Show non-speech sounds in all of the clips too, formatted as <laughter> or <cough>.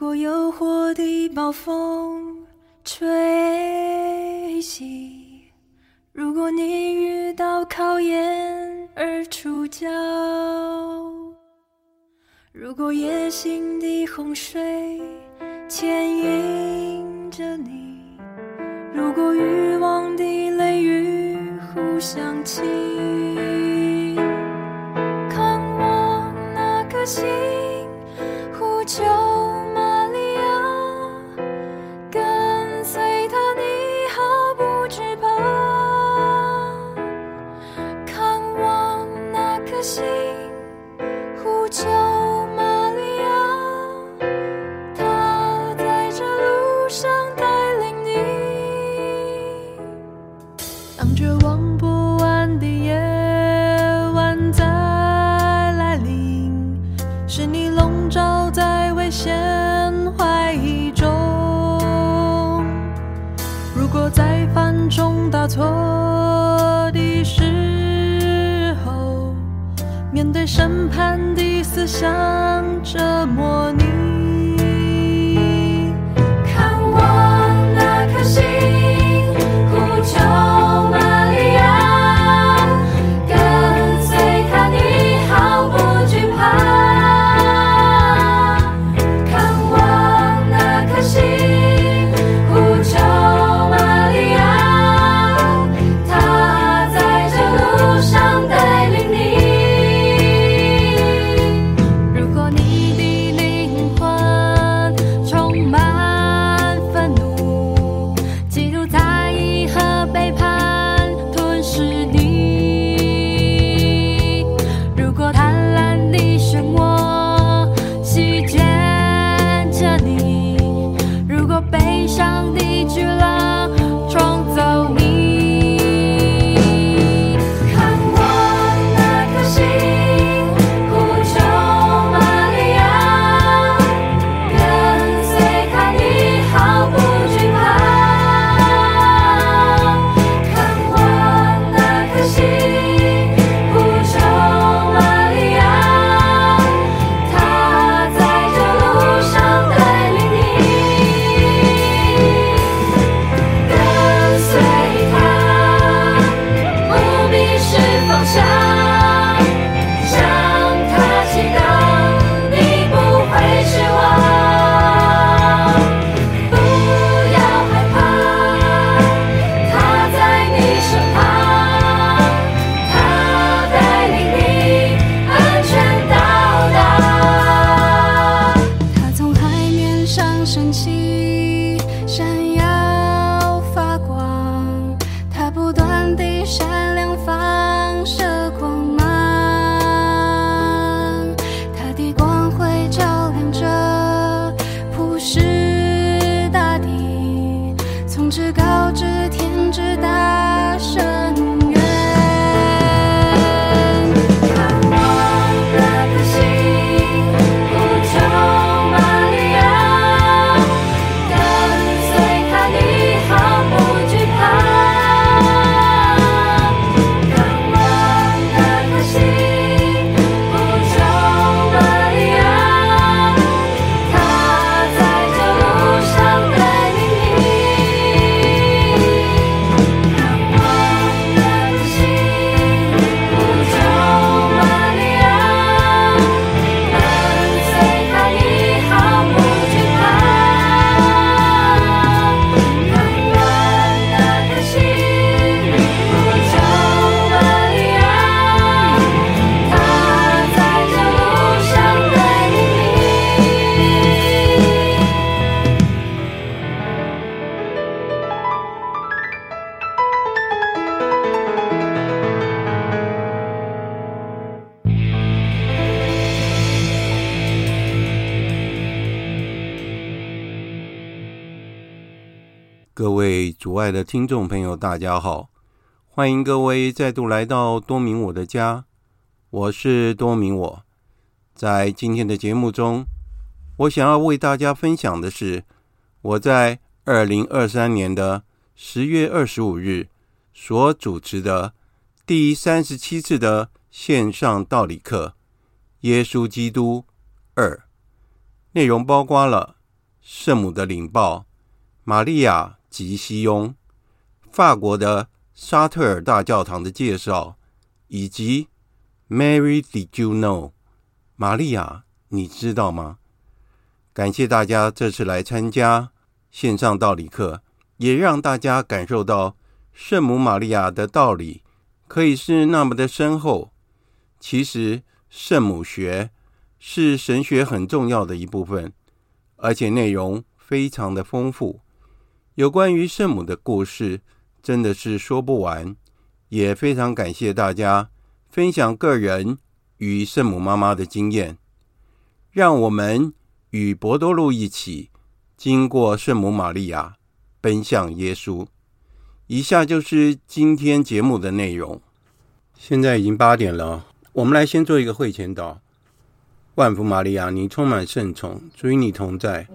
如果诱惑的暴风吹袭，如果你遇到考验而出脚，如果野心的洪水牵引着你，如果欲望的雷雨互相侵，看我那颗心，错的时候，面对审判的思想折磨你。爱的听众朋友，大家好！欢迎各位再度来到多明我的家，我是多明我。在今天的节目中，我想要为大家分享的是我在二零二三年的十月二十五日所主持的第三十七次的线上道理课《耶稣基督二》，内容包括了圣母的领报、玛利亚及西雍、法国的沙特尔大教堂的介绍，以及 Mary Did You Know？玛利亚，你知道吗？感谢大家这次来参加线上道理课，也让大家感受到圣母玛利亚的道理可以是那么的深厚。其实，圣母学是神学很重要的一部分，而且内容非常的丰富。有关于圣母的故事，真的是说不完。也非常感谢大家分享个人与圣母妈妈的经验，让我们与博多禄一起经过圣母玛利亚，奔向耶稣。以下就是今天节目的内容。现在已经八点了。我们来先做一个会前祷。万福玛利亚，你充满圣宠，主与你同在，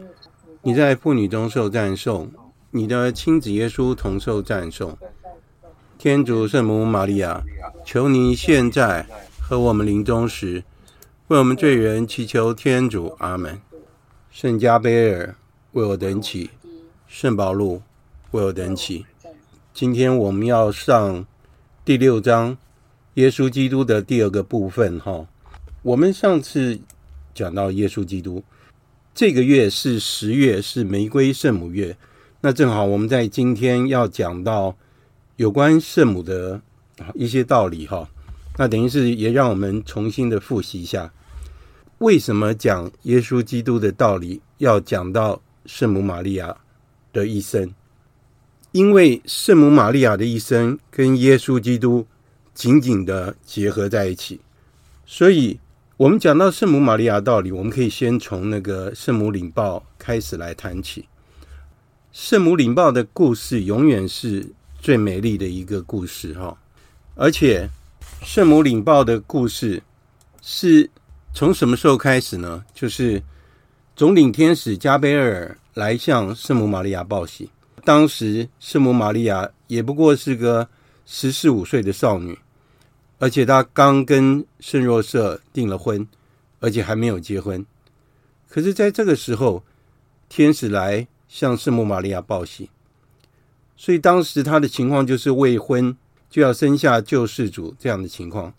你在妇女中受赞颂，你的亲子耶稣同受赞颂。天主圣母玛利亚，求你现在和我们临终时，为我们罪人祈求天主。阿门。圣加贝尔，为我等祈；圣保禄，为我等祈。今天我们要上第六章。耶稣基督的第二个部分，哈，我们上次讲到耶稣基督，这个月是十月，是玫瑰圣母月，那正好我们在今天要讲到有关圣母的一些道理，哈，那等于是也让我们重新的复习一下，为什么讲耶稣基督的道理要讲到圣母玛利亚的一生？因为圣母玛利亚的一生跟耶稣基督。紧紧的结合在一起，所以我们讲到圣母玛利亚道理，我们可以先从那个圣母领报开始来谈起。圣母领报的故事永远是最美丽的一个故事，哈！而且圣母领报的故事是从什么时候开始呢？就是总领天使加贝尔来向圣母玛利亚报喜，当时圣母玛利亚也不过是个十四五岁的少女。而且她刚跟圣若瑟订了婚，而且还没有结婚。可是，在这个时候，天使来向圣母玛利亚报喜，所以当时他的情况就是未婚就要生下救世主这样的情况。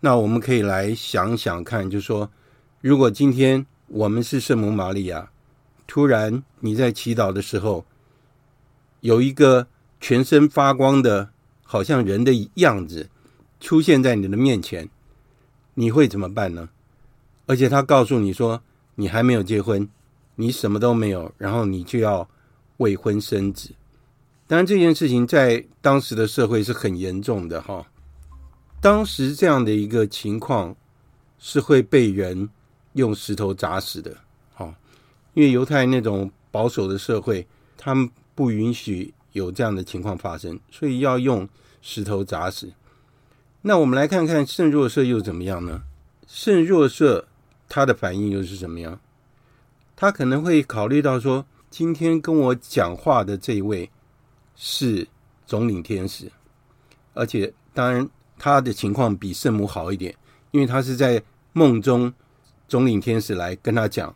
那我们可以来想想看，就说，如果今天我们是圣母玛利亚，突然你在祈祷的时候，有一个全身发光的，好像人的样子。出现在你的面前，你会怎么办呢？而且他告诉你说，你还没有结婚，你什么都没有，然后你就要未婚生子。当然，这件事情在当时的社会是很严重的哈。当时这样的一个情况是会被人用石头砸死的，哈，因为犹太那种保守的社会，他们不允许有这样的情况发生，所以要用石头砸死。那我们来看看圣若瑟又怎么样呢？圣若瑟他的反应又是怎么样？他可能会考虑到说，今天跟我讲话的这一位是总领天使，而且当然他的情况比圣母好一点，因为他是在梦中总领天使来跟他讲，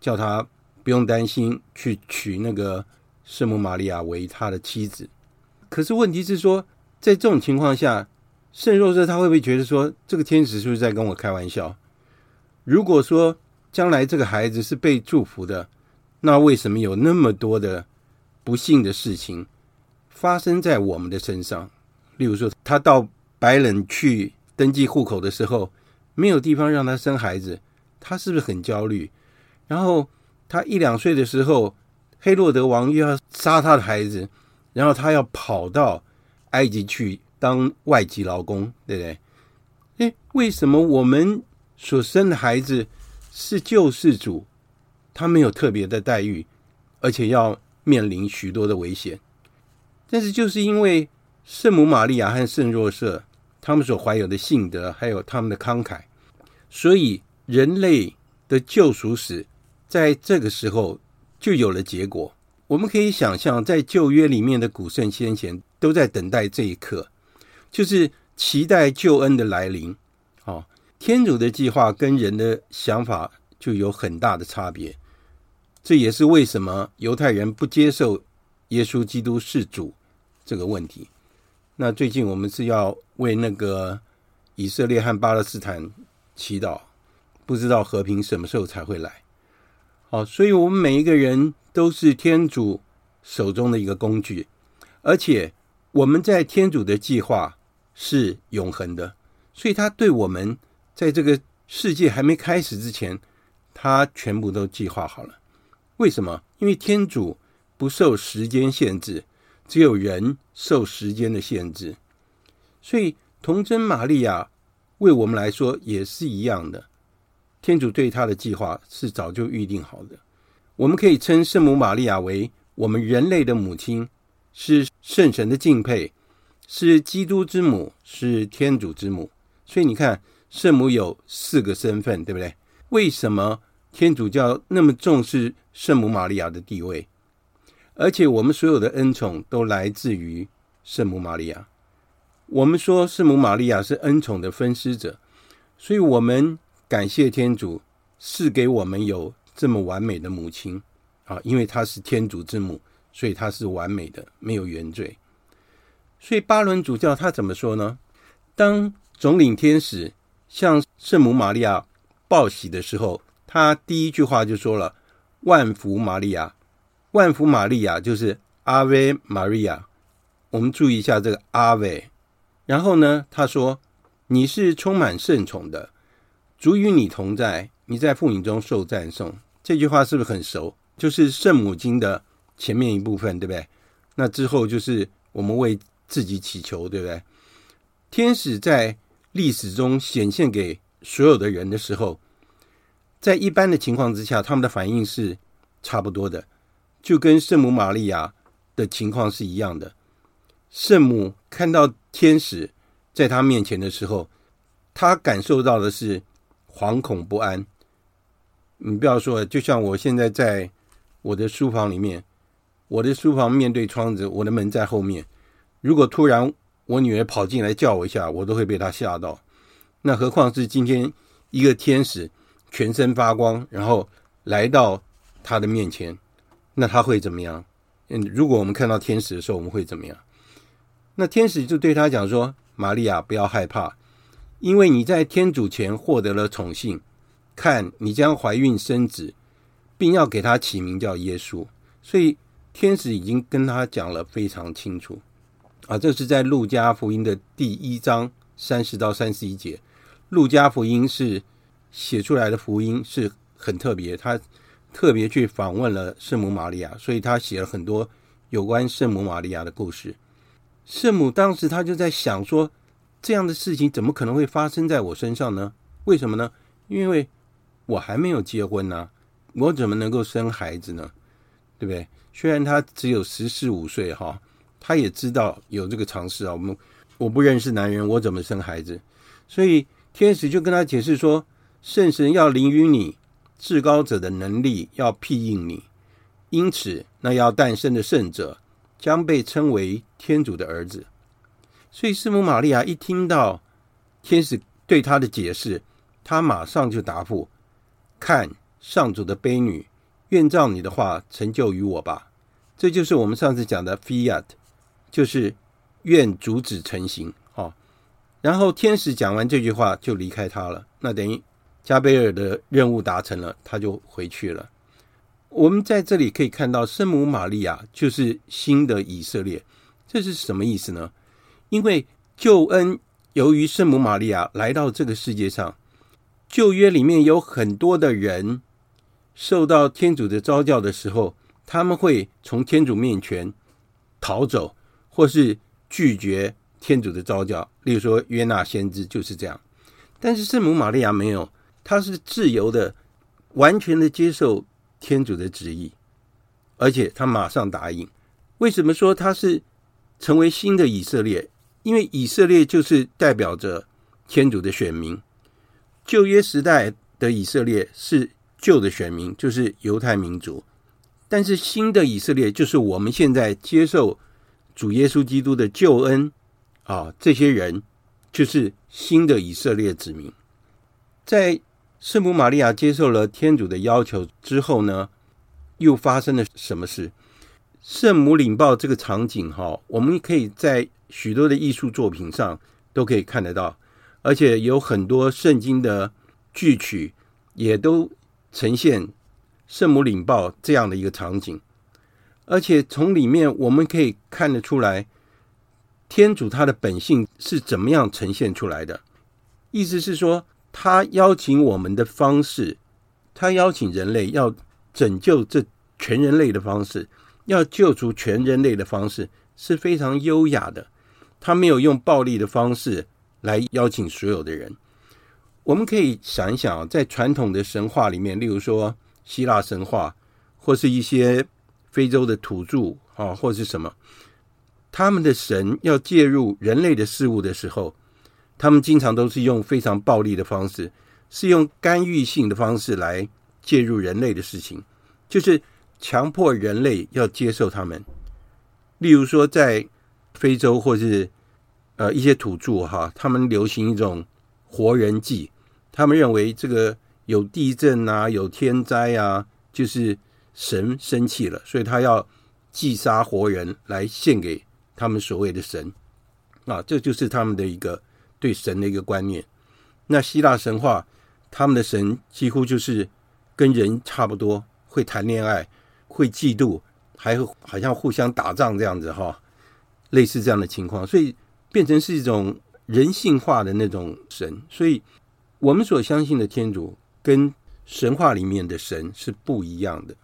叫他不用担心去娶那个圣母玛利亚为他的妻子。可是问题是说，在这种情况下。圣若瑟他会不会觉得说，这个天使是不是在跟我开玩笑？如果说将来这个孩子是被祝福的，那为什么有那么多的不幸的事情发生在我们的身上？例如说，他到白冷去登记户口的时候，没有地方让他生孩子，他是不是很焦虑？然后他一两岁的时候，黑洛德王又要杀他的孩子，然后他要跑到埃及去。当外籍劳工，对不对？诶，为什么我们所生的孩子是救世主，他没有特别的待遇，而且要面临许多的危险？但是就是因为圣母玛利亚和圣若瑟他们所怀有的信德，还有他们的慷慨，所以人类的救赎史在这个时候就有了结果。我们可以想象，在旧约里面的古圣先贤都在等待这一刻。就是期待救恩的来临，哦，天主的计划跟人的想法就有很大的差别。这也是为什么犹太人不接受耶稣基督是主这个问题。那最近我们是要为那个以色列和巴勒斯坦祈祷，不知道和平什么时候才会来。好，所以我们每一个人都是天主手中的一个工具，而且我们在天主的计划是永恒的，所以他对我们在这个世界还没开始之前，他全部都计划好了。为什么？因为天主不受时间限制，只有人受时间的限制。所以童贞玛利亚为我们来说也是一样的。天主对他的计划是早就预定好的。我们可以称圣母玛利亚为我们人类的母亲，是圣神的敬佩，是基督之母，是天主之母。所以你看，圣母有四个身份，对不对？为什么天主教那么重视圣母玛利亚的地位？而且我们所有的恩宠都来自于圣母玛利亚。我们说圣母玛利亚是恩宠的分施者，所以我们。感谢天主赐给我们有这么完美的母亲啊，因为她是天主之母，所以她是完美的，没有原罪。所以巴伦主教他怎么说呢？当总领天使向圣母玛利亚报喜的时候，他第一句话就说了：“万福玛利亚，万福玛利亚就是阿维玛利亚。”我们注意一下这个阿维。然后呢，他说：“你是充满圣宠的。”主与你同在，你在妇女中受赞颂。这句话是不是很熟？就是圣母经的前面一部分，对不对？那之后就是我们为自己祈求，对不对？天使在历史中显现给所有的人的时候，在一般的情况之下，他们的反应是差不多的，就跟圣母玛利亚的情况是一样的。圣母看到天使在她面前的时候，她感受到的是。惶恐不安，你不要说，就像我现在在我的书房里面，我的书房面对窗子，我的门在后面。如果突然我女儿跑进来叫我一下，我都会被她吓到。那何况是今天一个天使全身发光，然后来到她的面前，那她会怎么样？嗯，如果我们看到天使的时候，我们会怎么样？那天使就对她讲说：“玛利亚，不要害怕。”因为你在天主前获得了宠幸，看你将怀孕生子，并要给他起名叫耶稣，所以天使已经跟他讲了非常清楚啊。这是在路加福音的第一章三十到三十一节。路加福音是写出来的福音是很特别，他特别去访问了圣母玛利亚，所以他写了很多有关圣母玛利亚的故事。圣母当时他就在想说。这样的事情怎么可能会发生在我身上呢？为什么呢？因为我还没有结婚呢，我怎么能够生孩子呢？对不对？虽然他只有十四五岁哈，他也知道有这个常识啊。我们我不认识男人，我怎么生孩子？所以天使就跟他解释说，圣神要临于你，至高者的能力要庇应你，因此那要诞生的圣者将被称为天主的儿子。所以，圣母玛利亚一听到天使对他的解释，他马上就答复：“看，上主的悲女，愿照你的话成就于我吧。”这就是我们上次讲的 “fiat”，就是愿主子成行。哦，然后天使讲完这句话就离开他了。那等于加贝尔的任务达成了，他就回去了。我们在这里可以看到，圣母玛利亚就是新的以色列。这是什么意思呢？因为救恩由于圣母玛利亚来到这个世界上，旧约里面有很多的人受到天主的召叫的时候，他们会从天主面前逃走，或是拒绝天主的召叫。例如说约纳先知就是这样。但是圣母玛利亚没有，她是自由的，完全的接受天主的旨意，而且她马上答应。为什么说她是成为新的以色列？因为以色列就是代表着天主的选民，旧约时代的以色列是旧的选民，就是犹太民族；但是新的以色列就是我们现在接受主耶稣基督的救恩啊，这些人就是新的以色列子民。在圣母玛利亚接受了天主的要求之后呢，又发生了什么事？圣母领报这个场景，哈，我们可以在许多的艺术作品上都可以看得到，而且有很多圣经的句曲也都呈现圣母领报这样的一个场景，而且从里面我们可以看得出来，天主他的本性是怎么样呈现出来的。意思是说，他邀请我们的方式，他邀请人类要拯救这全人类的方式，要救出全人类的方式是非常优雅的。他没有用暴力的方式来邀请所有的人。我们可以想一想，在传统的神话里面，例如说希腊神话，或是一些非洲的土著啊，或是什么，他们的神要介入人类的事物的时候，他们经常都是用非常暴力的方式，是用干预性的方式来介入人类的事情，就是强迫人类要接受他们。例如说，在非洲或是呃一些土著哈，他们流行一种活人祭，他们认为这个有地震啊、有天灾啊，就是神生气了，所以他要祭杀活人来献给他们所谓的神啊，这就是他们的一个对神的一个观念。那希腊神话，他们的神几乎就是跟人差不多，会谈恋爱，会嫉妒，还好像互相打仗这样子哈。类似这样的情况，所以变成是一种人性化的那种神。所以，我们所相信的天主跟神话里面的神是不一样的。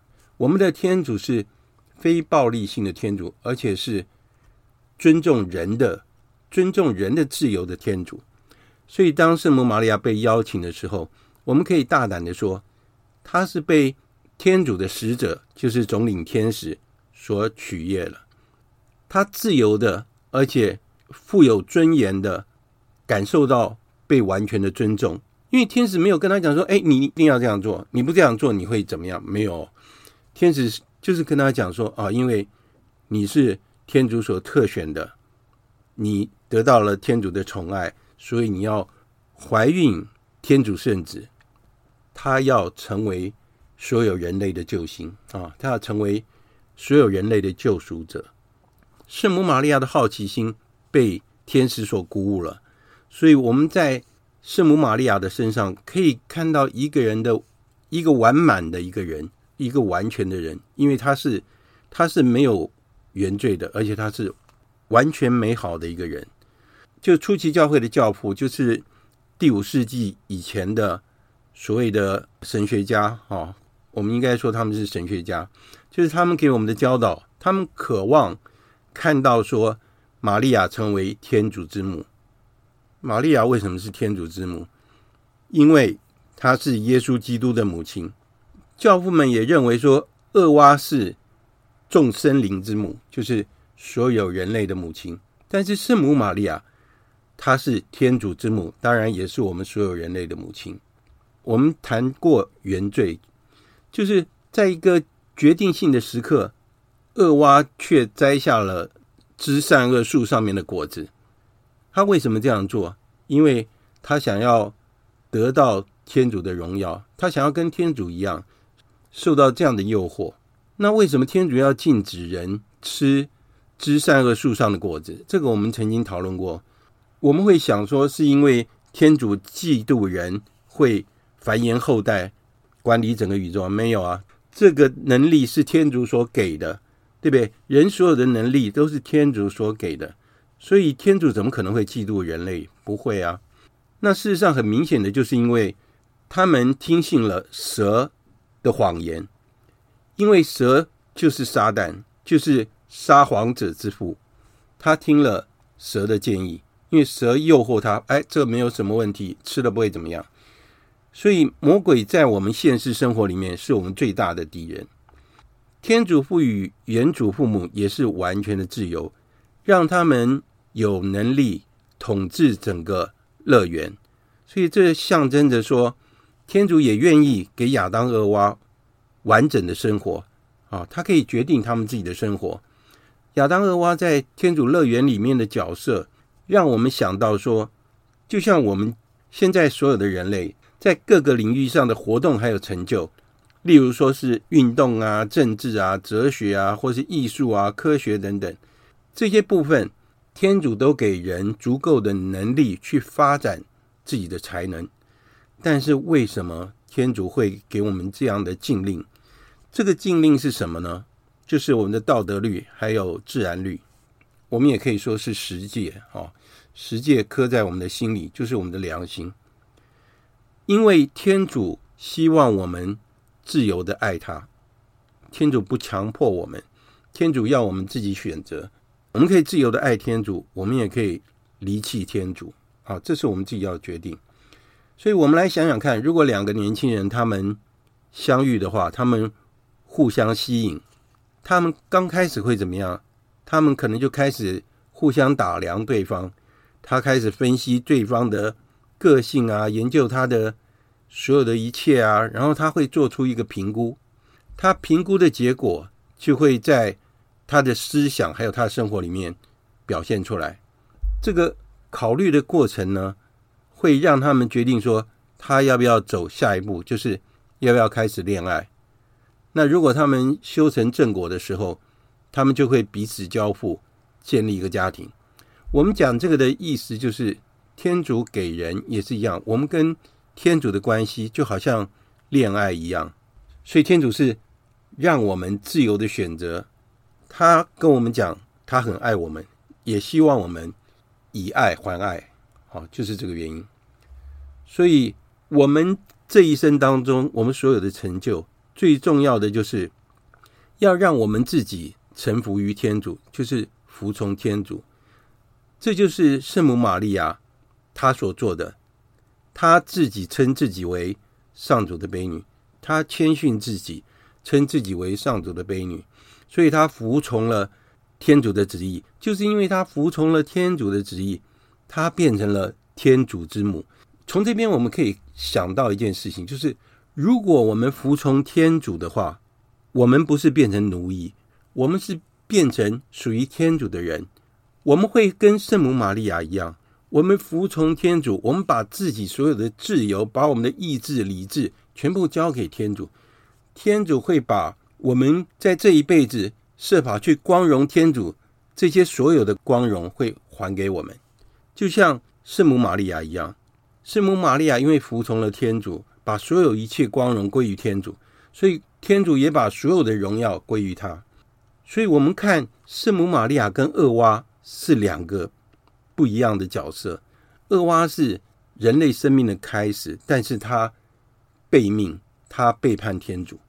我们的天主是非暴力性的天主，而且是尊重人的、尊重人的自由的天主。所以，当圣母玛利亚被邀请的时候，我们可以大胆的说，她是被天主的使者，就是总领天使所取悦了。他自由的，而且富有尊严的感受到被完全的尊重，因为天使没有跟他讲说：“哎，你一定要这样做，你不这样做你会怎么样？”没有，天使就是跟他讲说：“啊，因为你是天主所特选的，你得到了天主的宠爱，所以你要怀孕天主圣子，他要成为所有人类的救星啊，他要成为所有人类的救赎者。”圣母玛利亚的好奇心被天使所鼓舞了，所以我们在圣母玛利亚的身上可以看到一个人的一个完满的一个人，一个完全的人，因为他是他是没有原罪的，而且他是完全美好的一个人。就初期教会的教父，就是第五世纪以前的所谓的神学家啊，我们应该说他们是神学家，就是他们给我们的教导，他们渴望。看到说，玛利亚成为天主之母。玛利亚为什么是天主之母？因为她是耶稣基督的母亲。教父们也认为说，厄娃是众生灵之母，就是所有人类的母亲。但是圣母玛利亚，她是天主之母，当然也是我们所有人类的母亲。我们谈过原罪，就是在一个决定性的时刻。厄娃却摘下了知善恶树上面的果子，他为什么这样做？因为他想要得到天主的荣耀，他想要跟天主一样受到这样的诱惑。那为什么天主要禁止人吃知善恶树上的果子？这个我们曾经讨论过。我们会想说，是因为天主嫉妒人会繁衍后代，管理整个宇宙？没有啊，这个能力是天主所给的。对不对？人所有的能力都是天主所给的，所以天主怎么可能会嫉妒人类？不会啊。那事实上很明显的就是因为他们听信了蛇的谎言，因为蛇就是撒旦，就是撒谎者之父。他听了蛇的建议，因为蛇诱惑他，哎，这没有什么问题，吃了不会怎么样。所以魔鬼在我们现实生活里面是我们最大的敌人。天主赋予原主父母也是完全的自由，让他们有能力统治整个乐园，所以这象征着说，天主也愿意给亚当、厄娃完整的生活啊，他可以决定他们自己的生活。亚当、厄娃在天主乐园里面的角色，让我们想到说，就像我们现在所有的人类在各个领域上的活动还有成就，例如说是运动啊、政治啊、哲学啊，或是艺术啊、科学等等这些部分，天主都给人足够的能力去发展自己的才能。但是为什么天主会给我们这样的禁令？这个禁令是什么呢？就是我们的道德律，还有自然律。我们也可以说是十诫啊，十诫刻在我们的心里，就是我们的良心。因为天主希望我们自由的爱他，天主不强迫我们，天主要我们自己选择。我们可以自由的爱天主，我们也可以离弃天主。好，这是我们自己要决定。所以，我们来想想看，如果两个年轻人他们相遇的话，他们互相吸引，他们刚开始会怎么样？他们可能就开始互相打量对方，他开始分析对方的个性啊，研究他的所有的一切啊，然后他会做出一个评估，他评估的结果就会在他的思想还有他的生活里面表现出来。这个考虑的过程呢，会让他们决定说他要不要走下一步，就是要不要开始恋爱。那如果他们修成正果的时候，他们就会彼此交付，建立一个家庭。我们讲这个的意思就是，天主给人也是一样，我们跟天主的关系就好像恋爱一样，所以天主是让我们自由的选择。他跟我们讲，他很爱我们，也希望我们以爱还爱，好，就是这个原因。所以，我们这一生当中，我们所有的成就，最重要的就是要让我们自己。臣服于天主，就是服从天主，这就是圣母玛利亚她所做的。她自己称自己为上主的悲女，她谦逊自己，称自己为上主的悲女，所以她服从了天主的旨意。就是因为她服从了天主的旨意，她变成了天主之母。从这边我们可以想到一件事情，就是如果我们服从天主的话，我们不是变成奴役。我们是变成属于天主的人，我们会跟圣母玛利亚一样，我们服从天主，我们把自己所有的自由，把我们的意志、理智全部交给天主，天主会把我们在这一辈子设法去光荣天主，这些所有的光荣会还给我们，就像圣母玛利亚一样，圣母玛利亚因为服从了天主，把所有一切光荣归于天主，所以天主也把所有的荣耀归于他。所以，我们看圣母玛利亚跟厄娃是两个不一样的角色。厄娃是人类生命的开始，但是他背命，他背叛天主。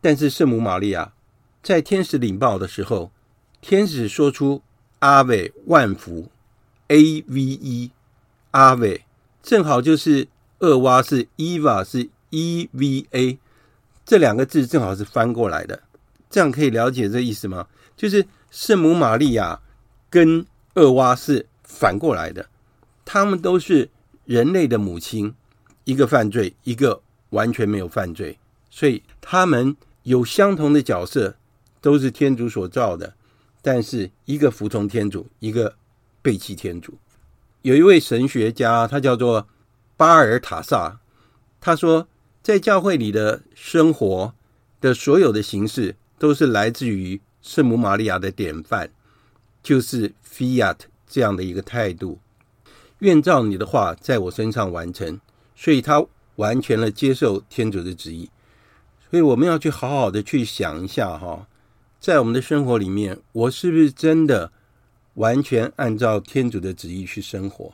但是圣母玛利亚在天使领报的时候，天使说出阿维万福，A V E，阿维正好就是厄娃是 Eva 是 E V A，这两个字正好是翻过来的。这样可以了解这意思吗？就是圣母玛利亚跟厄娃是反过来的，他们都是人类的母亲，一个犯罪，一个完全没有犯罪，所以他们有相同的角色，都是天主所造的，但是一个服从天主，一个背弃天主。有一位神学家，他叫做巴尔塔萨，他说，在教会里的生活的所有的形式。都是来自于圣母玛利亚的典范，就是 Fiat 这样的一个态度，愿照你的话在我身上完成。所以他完全了接受天主的旨意。所以我们要去好好的去想一下哈，在我们的生活里面，我是不是真的完全按照天主的旨意去生活？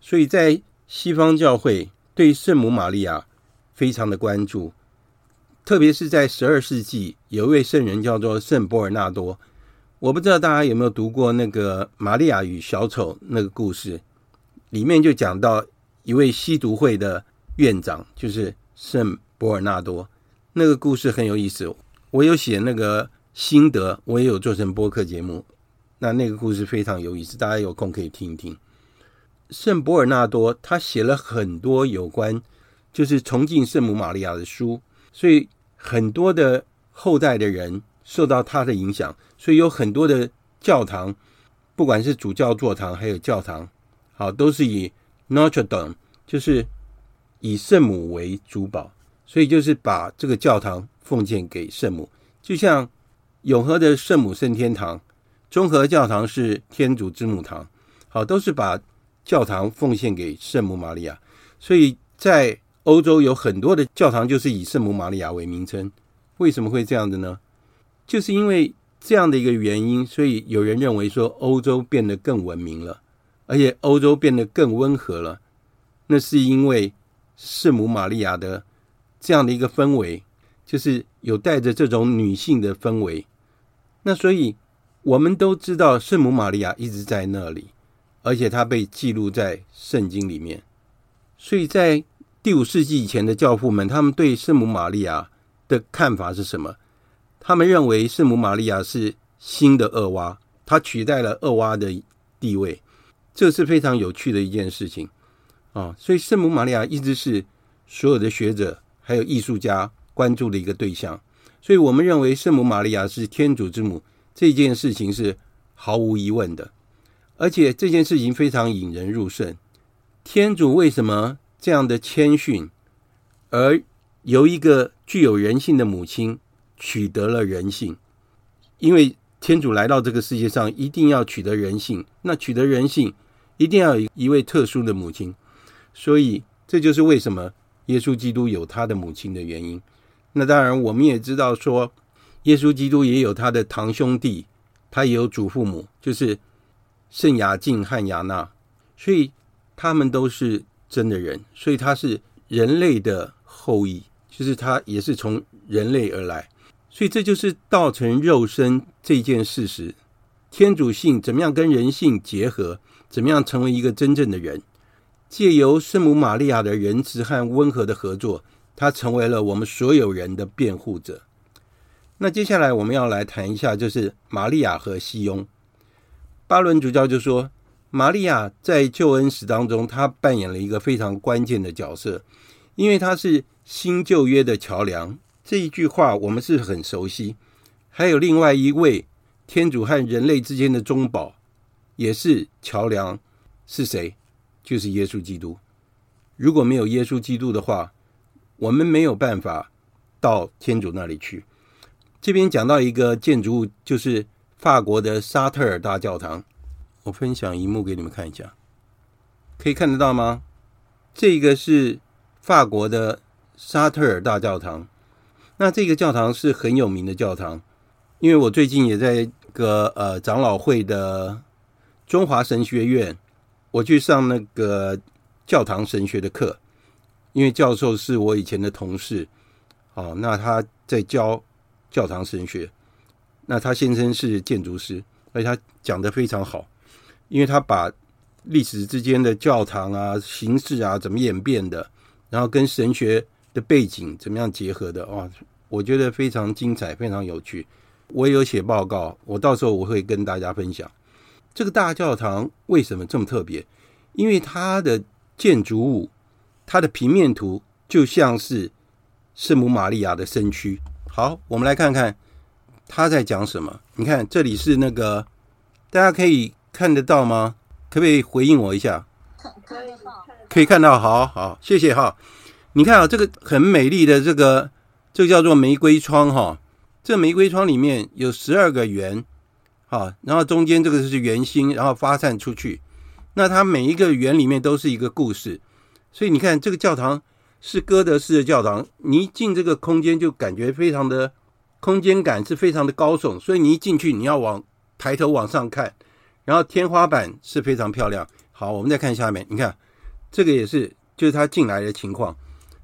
所以在西方教会对圣母玛利亚非常的关注。特别是在十二世纪，有一位圣人叫做圣伯尔纳多。我不知道大家有没有读过那个《玛利亚与小丑》那个故事，里面就讲到一位吸毒会的院长，就是圣伯尔纳多。那个故事很有意思，我有写那个心得，我也有做成播客节目。那那个故事非常有意思，大家有空可以听一听。圣伯尔纳多他写了很多有关就是崇敬圣母玛利亚的书，所以。很多的后代的人受到他的影响，所以有很多的教堂，不管是主教座堂还有教堂，好，都是以 Notre Dame，就是以圣母为主保。所以就是把这个教堂奉献给圣母，就像永和的圣母升天堂，中和教堂是天主之母堂，好，都是把教堂奉献给圣母玛利亚。所以在欧洲有很多的教堂就是以圣母玛利亚为名称。为什么会这样子呢？就是因为这样的一个原因，所以有人认为说欧洲变得更文明了，而且欧洲变得更温和了。那是因为圣母玛利亚的这样的一个氛围，就是有带着这种女性的氛围。那所以我们都知道圣母玛利亚一直在那里，而且她被记录在圣经里面。所以在第五世纪以前的教父们，他们对圣母玛利亚的看法是什么？他们认为圣母玛利亚是新的厄娃，她取代了厄娃的地位，这是非常有趣的一件事情。啊，所以圣母玛利亚一直是所有的学者还有艺术家关注的一个对象。所以我们认为圣母玛利亚是天主之母，这件事情是毫无疑问的。而且这件事情非常引人入胜。天主为什么这样的谦逊，而由一个具有人性的母亲取得了人性？因为天主来到这个世界上，一定要取得人性。那取得人性，一定要有一位特殊的母亲。所以，这就是为什么耶稣基督有他的母亲的原因。那当然，我们也知道说，耶稣基督也有他的堂兄弟，他也有祖父母，就是圣雅敬和亚纳。所以，他们都是真的人，所以他是人类的后裔，就是他也是从人类而来。所以，这就是道成肉身这件事实。天主性怎么样跟人性结合？怎么样成为一个真正的人？借由圣母玛利亚的仁慈和温和的合作，他成为了我们所有人的辩护者。那接下来我们要来谈一下，就是玛利亚和西雍。巴伦主教就说，玛利亚在救恩史当中，她扮演了一个非常关键的角色，因为她是新旧约的桥梁。这一句话我们是很熟悉。还有另外一位天主和人类之间的中保，也是桥梁，是谁？就是耶稣基督。如果没有耶稣基督的话，我们没有办法到天主那里去。这边讲到一个建筑物，就是法国的沙特尔大教堂。我分享一幕给你们看一下，可以看得到吗？这个是法国的沙特尔大教堂。那这个教堂是很有名的教堂，因为我最近也在个呃长老会的中华神学院。我去上那个教堂神学的课，因为教授是我以前的同事，哦，那他在教教堂神学，那他先生是建筑师，而且他讲得非常好，因为他把历史之间的教堂啊、形式啊怎么演变的，然后跟神学的背景怎么样结合的，哇，我觉得非常精彩，非常有趣。我也有写报告，我到时候我会跟大家分享。这个大教堂为什么这么特别？因为它的建筑物，它的平面图就像是圣母玛利亚的身躯。好，我们来看看他在讲什么。你看，这里是那个，大家可以看得到吗？可不可以回应我一下？可以，可以看到。好好，谢谢哈。你看啊，这个很美丽的这个，这个叫做玫瑰窗哈。这玫瑰窗里面有十二个圆。好，然后中间这个是圆心，然后发散出去。那它每一个圆里面都是一个故事，所以你看这个教堂是哥德式的教堂，你一进这个空间就感觉非常的空间感是非常的高耸，所以你一进去你要往抬头往上看，然后天花板是非常漂亮。好，我们再看下面，你看这个也是就是他进来的情况。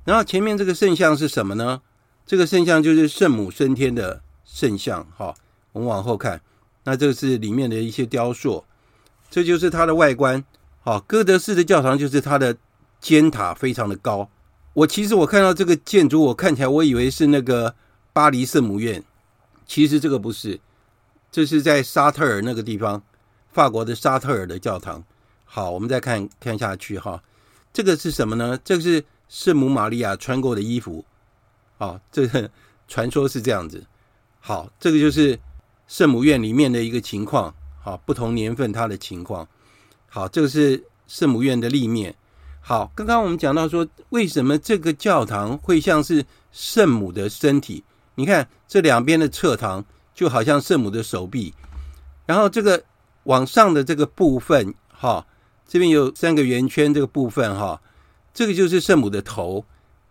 然后前面这个圣像是什么呢？这个圣像就是圣母升天的圣像。好，我们往后看。那这个是里面的一些雕塑，这就是它的外观。好，哥德式的教堂就是它的尖塔非常的高。我其实我看到这个建筑，我看起来我以为是那个巴黎圣母院，其实这个不是，这是在沙特尔那个地方，法国的沙特尔的教堂。好，我们再看看下去哈，这个是什么呢？这个是圣母玛利亚穿过的衣服。好，这个传说是这样子。好，这个就是。圣母院里面的一个情况，好，不同年份它的情况，好，这个是圣母院的立面，好，刚刚我们讲到说，为什么这个教堂会像是圣母的身体？你看这两边的侧堂就好像圣母的手臂，然后这个往上的这个部分，哈，这边有三个圆圈，这个部分，哈，这个就是圣母的头，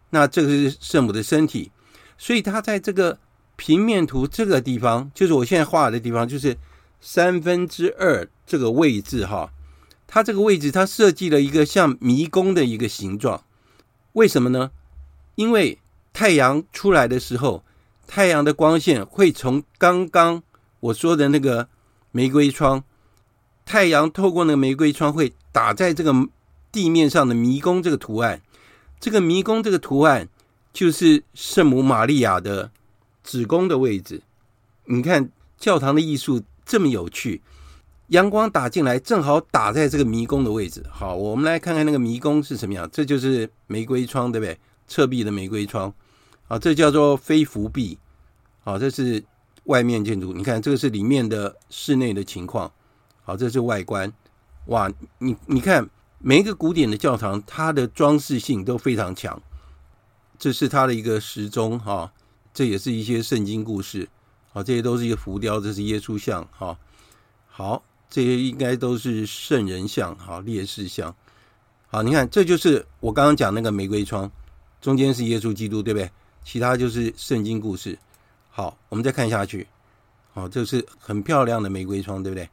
那这个是圣母的身体，所以它在这个平面图这个地方，就是我现在画的地方，就是三分之二这个位置，哈。它这个位置，它设计了一个像迷宫的一个形状，为什么呢？因为太阳出来的时候，太阳的光线会从刚刚我说的那个玫瑰窗，太阳透过那个玫瑰窗会打在这个地面上的迷宫这个图案，这个迷宫这个图案就是圣母玛利亚的子宫的位置。你看教堂的艺术这么有趣。阳光打进来，正好打在这个迷宫的位置。好，我们来看看那个迷宫是什么样。这就是玫瑰窗，对不对？侧壁的玫瑰窗。啊，这叫做飞浮壁。好，这是外面建筑。你看，这个是里面的室内的情况。好，这是外观。哇，你你看，每一个古典的教堂，它的装饰性都非常强。这是它的一个时钟。哈，这也是一些圣经故事。好，这些都是一个浮雕，这是耶稣像。哈，好。这些应该都是圣人像，好，烈士像，好，你看，这就是我刚刚讲那个玫瑰窗，中间是耶稣基督，对不对？其他就是圣经故事。好，我们再看下去，好，这是很漂亮的玫瑰窗，对不对？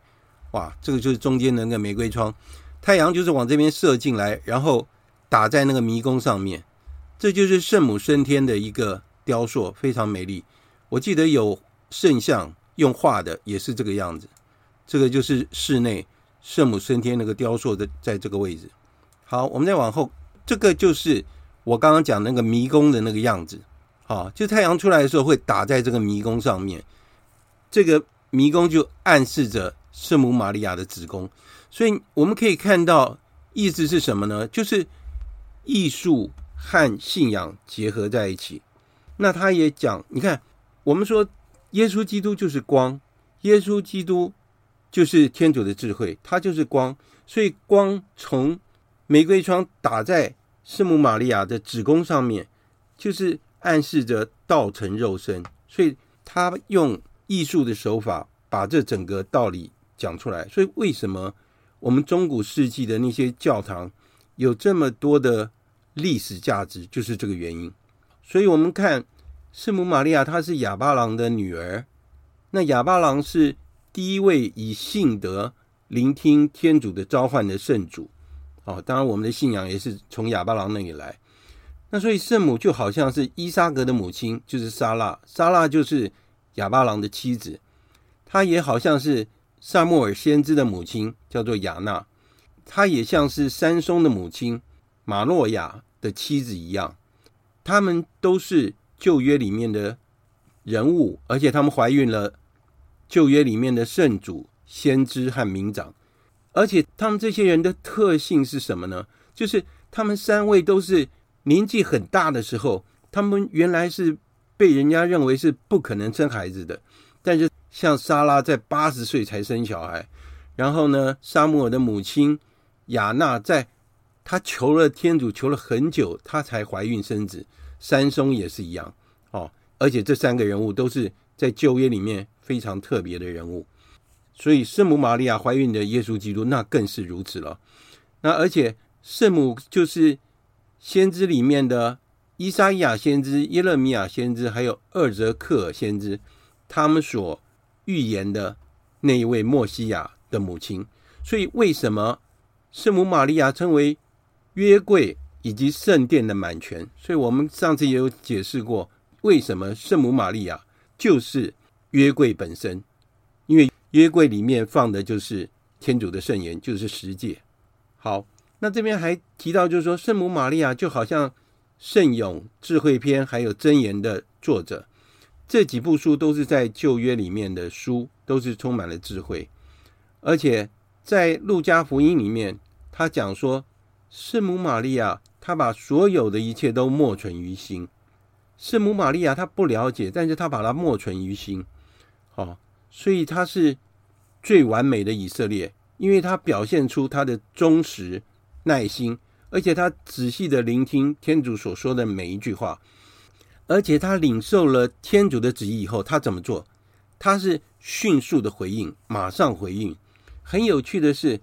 哇，这个就是中间的那个玫瑰窗，太阳就是往这边射进来，然后打在那个迷宫上面，这就是圣母升天的一个雕塑，非常美丽。我记得有圣像用画的，也是这个样子。这个就是室内圣母升天那个雕塑的，在这个位置。好，我们再往后，这个就是我刚刚讲那个迷宫的那个样子。好，就太阳出来的时候会打在这个迷宫上面，这个迷宫就暗示着圣母玛利亚的子宫。所以我们可以看到，意思是什么呢？就是艺术和信仰结合在一起。那他也讲，你看，我们说耶稣基督就是光，耶稣基督。就是天主的智慧，它就是光，所以光从玫瑰窗打在圣母玛利亚的子宫上面，就是暗示着道成肉身。所以他用艺术的手法把这整个道理讲出来。所以为什么我们中古世纪的那些教堂有这么多的历史价值，就是这个原因。所以我们看圣母玛利亚，她是哑巴郎的女儿，那哑巴郎是。第一位以信德聆听天主的召唤的圣主，哦，当然我们的信仰也是从亚巴郎那里来。那所以圣母就好像是伊莎格的母亲，就是撒拉，撒拉就是亚巴郎的妻子。她也好像是撒母耳先知的母亲，叫做亚纳。她也像是山松的母亲玛诺亚的妻子一样。他们都是旧约里面的人物，而且他们怀孕了。旧约里面的圣主、先知和明长，而且他们这些人的特性是什么呢？就是他们三位都是年纪很大的时候，他们原来是被人家认为是不可能生孩子的。但是像莎拉在八十岁才生小孩，然后呢，撒母耳的母亲雅纳在她求了天主求了很久，她才怀孕生子。三松也是一样哦，而且这三个人物都是在旧约里面。非常特别的人物，所以圣母玛利亚怀孕的耶稣基督那更是如此了。那而且圣母就是先知里面的依撒意亚先知、耶勒米亚先知，还有厄泽克尔先知，他们所预言的那一位默西亚的母亲。所以为什么圣母玛利亚称为约柜以及圣殿的满全？所以我们上次也有解释过，为什么圣母玛利亚就是。约柜本身，因为约柜里面放的就是天主的圣言，就是十诫。好，那这边还提到，就是说圣母玛利亚就好像圣咏、智慧篇还有箴言的作者，这几部书都是在旧约里面的书，都是充满了智慧。而且在路加福音里面，他讲说圣母玛利亚，她把所有的一切都默存于心。圣母玛利亚她不了解，但是她把它默存于心。哦，所以他是最完美的以色列，因为他表现出他的忠实、耐心，而且他仔细的聆听天主所说的每一句话，而且他领受了天主的旨意以后，他怎么做？他是迅速的回应，马上回应。很有趣的是，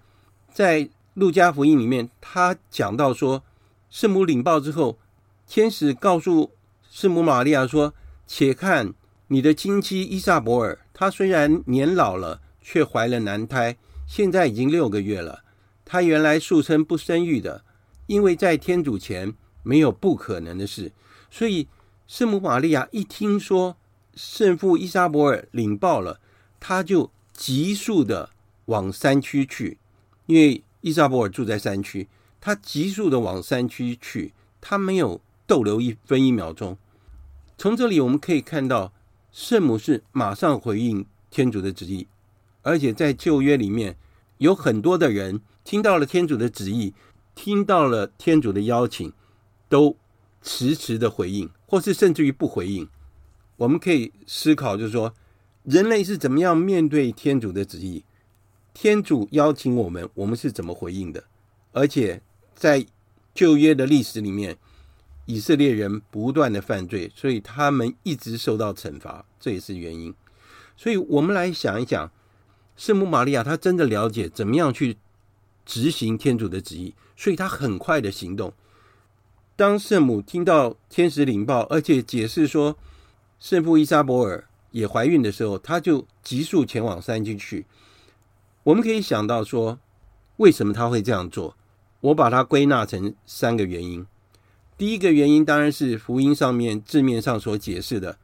在路加福音里面，他讲到说，圣母领报之后，天使告诉圣母玛利亚说：“且看你的亲戚伊撒伯尔，她虽然年老了，却怀了男胎，现在已经六个月了。她原来素称不生育的，因为在天主前没有不可能的事。所以圣母玛利亚一听说圣父伊莎伯尔领报了，她就急速的往山区去，因为伊莎伯尔住在山区，她急速的往山区去，她没有逗留一分一秒钟。从这里我们可以看到，圣母是马上回应天主的旨意，而且在旧约里面有很多的人听到了天主的旨意，听到了天主的邀请，都迟迟的回应，或是甚至于不回应。我们可以思考，就是说，人类是怎么样面对天主的旨意？天主邀请我们，我们是怎么回应的？而且在旧约的历史里面。以色列人不断的犯罪，所以他们一直受到惩罚，这也是原因。所以我们来想一想，圣母玛利亚她真的了解怎么样去执行天主的旨意，所以她很快的行动。当圣母听到天使领报，而且解释说圣父依撒伯尔也怀孕的时候，她就急速前往山区去。我们可以想到说，为什么她会这样做？我把它归纳成三个原因。第一个原因当然是福音上面字面上所解释的，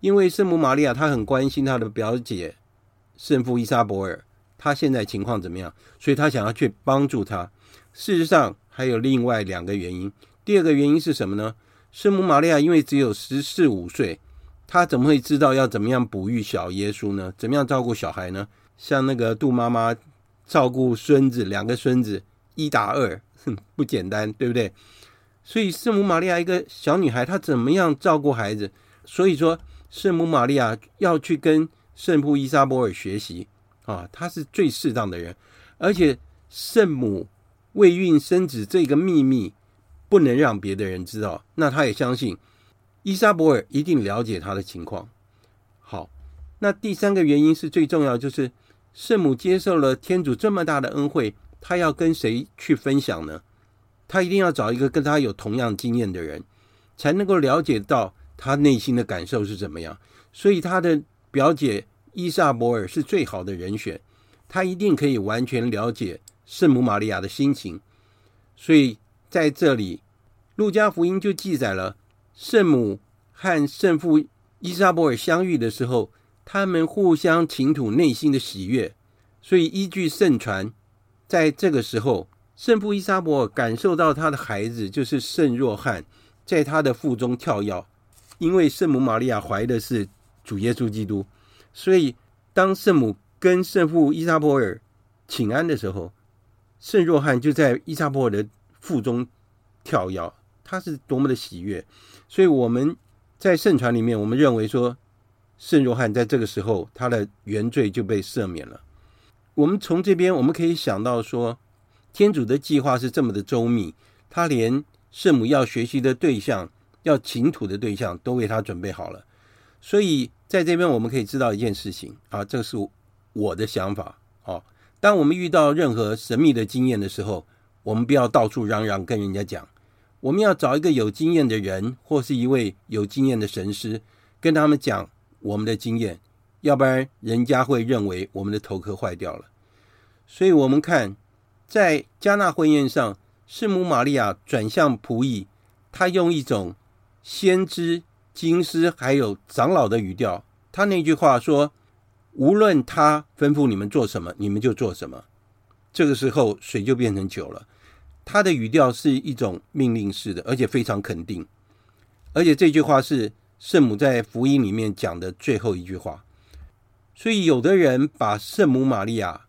因为圣母玛利亚她很关心她的表姐圣父伊莎伯尔，他现在情况怎么样，所以她想要去帮助他。事实上还有另外两个原因。第二个原因是什么呢？圣母玛利亚因为只有十四五岁，她怎么会知道要怎么样哺育小耶稣呢？怎么样照顾小孩呢？像那个杜妈妈照顾孙子，两个孙子一打二，哼，<laughs> 不简单，对不对？所以，圣母玛利亚一个小女孩，她怎么样照顾孩子？所以说，圣母玛利亚要去跟圣父依撒伯尔学习啊，她是最适当的人。而且，圣母未孕生子这个秘密不能让别的人知道。那她也相信伊莎伯尔一定了解她的情况。好，那第三个原因是最重要，就是圣母接受了天主这么大的恩惠，她要跟谁去分享呢？他一定要找一个跟他有同样经验的人，才能够了解到他内心的感受是怎么样。所以他的表姐伊莎伯尔是最好的人选，他一定可以完全了解圣母玛利亚的心情。所以在这里，路加福音就记载了圣母和圣父伊莎伯尔相遇的时候，他们互相倾吐内心的喜悦。所以依据圣传，在这个时候。圣父依撒伯感受到他的孩子就是圣若翰，在他的腹中跳跃，因为圣母玛利亚怀的是主耶稣基督，所以当圣母跟圣父伊莎伯尔请安的时候，圣若翰就在伊莎伯尔的腹中跳跃，他是多么的喜悦。所以我们在圣传里面，我们认为说，圣若翰在这个时候他的原罪就被赦免了。我们从这边我们可以想到说。天主的计划是这么的周密，他连圣母要学习的对象、要倾吐的对象都为他准备好了。所以在这边我们可以知道一件事情啊，这是我的想法哦。当我们遇到任何神秘的经验的时候，我们不要到处嚷嚷跟人家讲，我们要找一个有经验的人，或是一位有经验的神师，跟他们讲我们的经验，要不然人家会认为我们的头壳坏掉了。所以我们看。在迦纳婚宴上，圣母玛利亚转向仆役，她用一种先知、经师还有长老的语调，她那句话说：“无论他吩咐你们做什么，你们就做什么。”这个时候，水就变成酒了。他的语调是一种命令式的，而且非常肯定。而且这句话是圣母在福音里面讲的最后一句话。所以，有的人把圣母玛利亚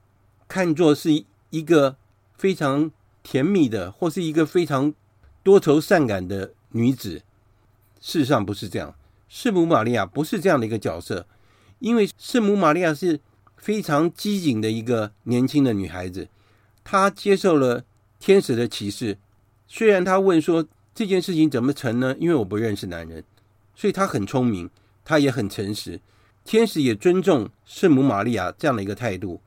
看作是一个。非常甜蜜的，或是一个非常多愁善感的女子，事实上不是这样。圣母玛利亚不是这样的一个角色，因为圣母玛利亚是非常机警的一个年轻的女孩子，她接受了天使的启示，虽然她问说这件事情怎么成呢？因为我不认识男人，所以她很聪明，她也很诚实。天使也尊重圣母玛利亚这样的一个态度。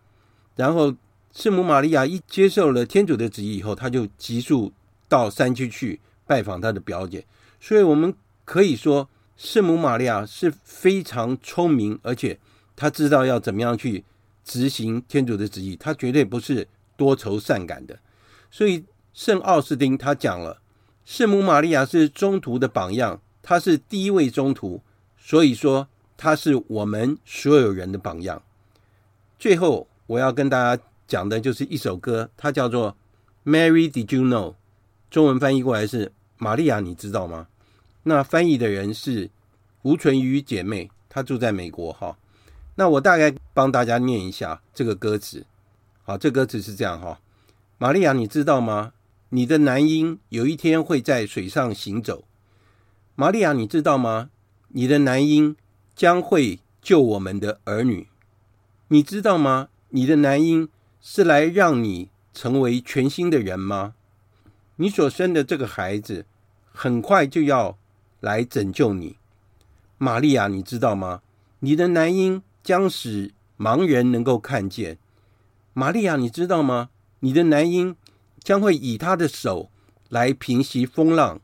然后圣母玛利亚一接受了天主的旨意以后，他就急速到山区去拜访他的表姐。所以我们可以说，圣母玛利亚是非常聪明，而且他知道要怎么样去执行天主的旨意，他绝对不是多愁善感的。所以圣奥斯丁他讲了，圣母玛利亚是中途的榜样，她是第一位中途，所以说她是我们所有人的榜样。最后我要跟大家讲的就是一首歌，它叫做《Mary Did You Know》，中文翻译过来是“玛利亚，你知道吗？”那翻译的人是吴纯瑜姐妹，她住在美国哈。那我大概帮大家念一下这个歌词。好，这歌词是这样哈：玛利亚，你知道吗？你的男婴有一天会在水上行走。玛利亚，你知道吗？你的男婴将会救我们的儿女。你知道吗？你的男婴是来让你成为全新的人吗？你所生的这个孩子很快就要。来拯救你，玛利亚，你知道吗？你的男婴将使盲人能够看见。玛利亚，你知道吗？你的男婴将会以他的手来平息风浪。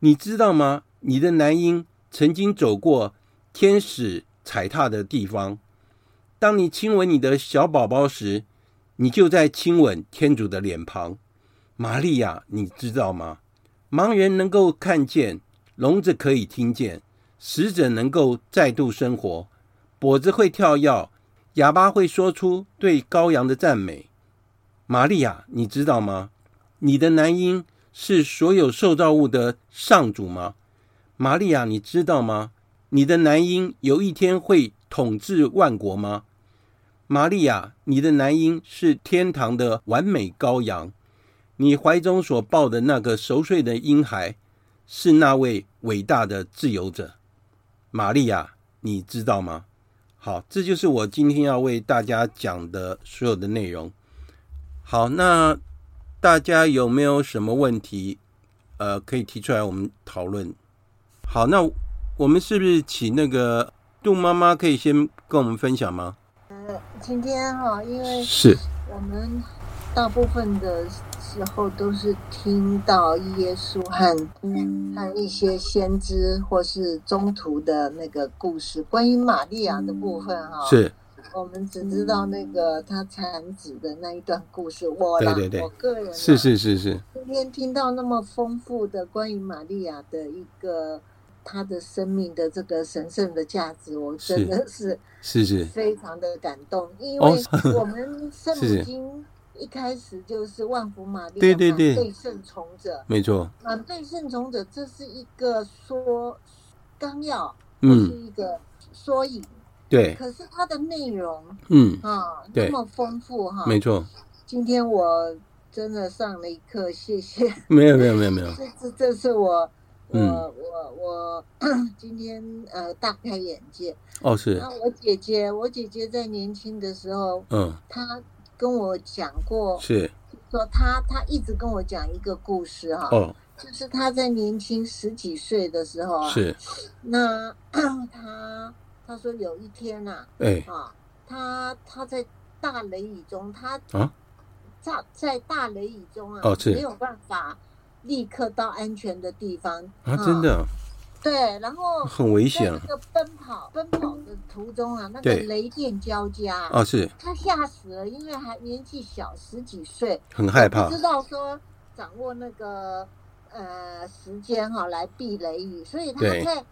你知道吗？你的男婴曾经走过天使踩踏的地方。当你亲吻你的小宝宝时，你就在亲吻天主的脸庞。玛利亚，你知道吗？盲人能够看见。聋子可以听见，死者能够再度生活，跛子会跳跃，哑巴会说出对羔羊的赞美。玛利亚，你知道吗？你的男婴是所有受造物的上主吗？玛利亚，你知道吗？你的男婴有一天会统治万国吗？玛利亚，你的男婴是天堂的完美羔羊，你怀中所抱的那个熟睡的婴孩。是那位伟大的自由者，玛利亚，你知道吗？好，这就是我今天要为大家讲的所有的内容。好，那大家有没有什么问题？呃，可以提出来，我们讨论。好，那我们是不是请那个杜妈妈可以先跟我们分享吗？呃，今天哈，因为是我们大部分的。时候都是听到耶稣和和一些先知或是中途的那个故事，关于玛利亚的部分哈，是，我们只知道那个他产子的那一段故事。我啦，对对对，我个人是是是是，今天听到那么丰富的关于玛利亚的一个他的生命的这个神圣的价值，我真的是是是非常的感动，因为 <laughs> 我们圣母经。一开始就是万福玛利亚，对对对，被圣从者，没错，满被圣从者，这是一个说纲要，嗯，是一个缩影，对。可是它的内容，嗯啊，那么丰富哈，没错。今天我真的上了一课，谢谢。没有没有没有没有，<laughs> 这这这是我我我我 <clears throat> 今天呃大开眼界。哦，是。那我姐姐，我姐姐在年轻的时候，嗯，她。跟我讲过，是说她她一直跟我讲一个故事哈，哦，就是她在年轻十几岁的时候啊，是那 <clears throat> 她她说有一天呐，哎啊，她她在大雷雨中，她啊在在大雷雨中啊，哦，没有办法立刻到安全的地方。啊，真的。对，然后很危险。那个奔跑奔跑的途中啊，那个雷电交加啊，是。他吓死了，因为还年纪小，十几岁，很害怕，知道说掌握那个呃时间哈来避雷雨，所以他在